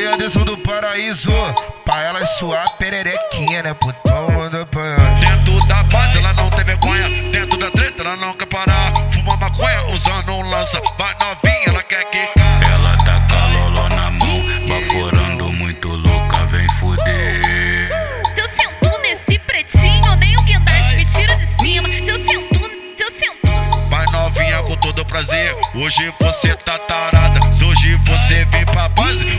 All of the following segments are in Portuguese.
DJ Anderson do Paraíso, pra elas suar pererequinha, né, putão? Manda pra elas. Dentro da base ela não tem vergonha. Dentro da treta ela não quer parar. Fuma maconha usando um lança. Vai novinha, ela quer quicar. Ela tá com a loló na mão, baforando muito louca, vem fuder. Se eu sento nesse pretinho, nem o guindaste me tira de cima. Se eu sento, se eu sento. Vai novinha com todo prazer. Hoje você tá tarada. Se hoje você vem pra base,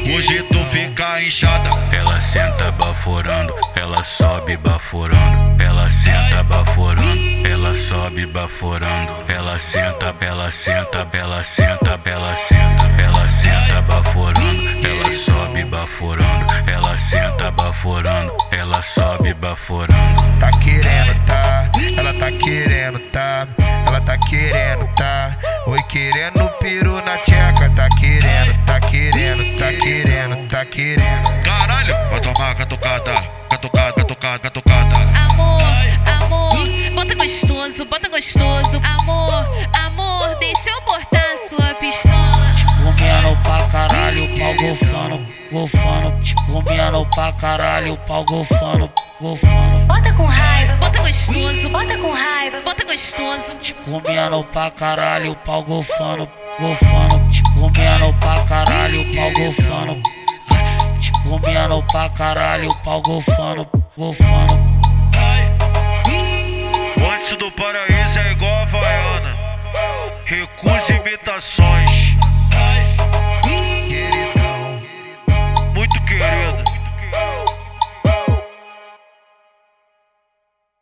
inchada. Ela senta baforando, ela sobe baforando, ela senta baforando, ela sobe baforando, ela senta, ela senta, ela senta, ela senta, ela senta baforando, ela sobe baforando, ela senta baforando, ela sobe baforando. Tá querendo, tá? Ela tá querendo, tá? Ela tá querendo, tá? Oi, querendo piru na tomar catucada, catucada, catucada, catucada. Amor, amor, bota gostoso, bota gostoso. Amor, amor, deixa eu cortar sua pistola. Te comendo pra caralho, pau golfando, golfando. Te comendo pra caralho, pau golfando, golfando. Bota com raiva, Bota gostoso, bota com raiva, bota gostoso. Te comendo pra caralho, pau golfando, golfando. Te comendo pra caralho, pau golfando. Comendo pra caralho, pau golfando, golfando. Antes do paraíso é igual a Havaiana. Recusa imitações. Queridão.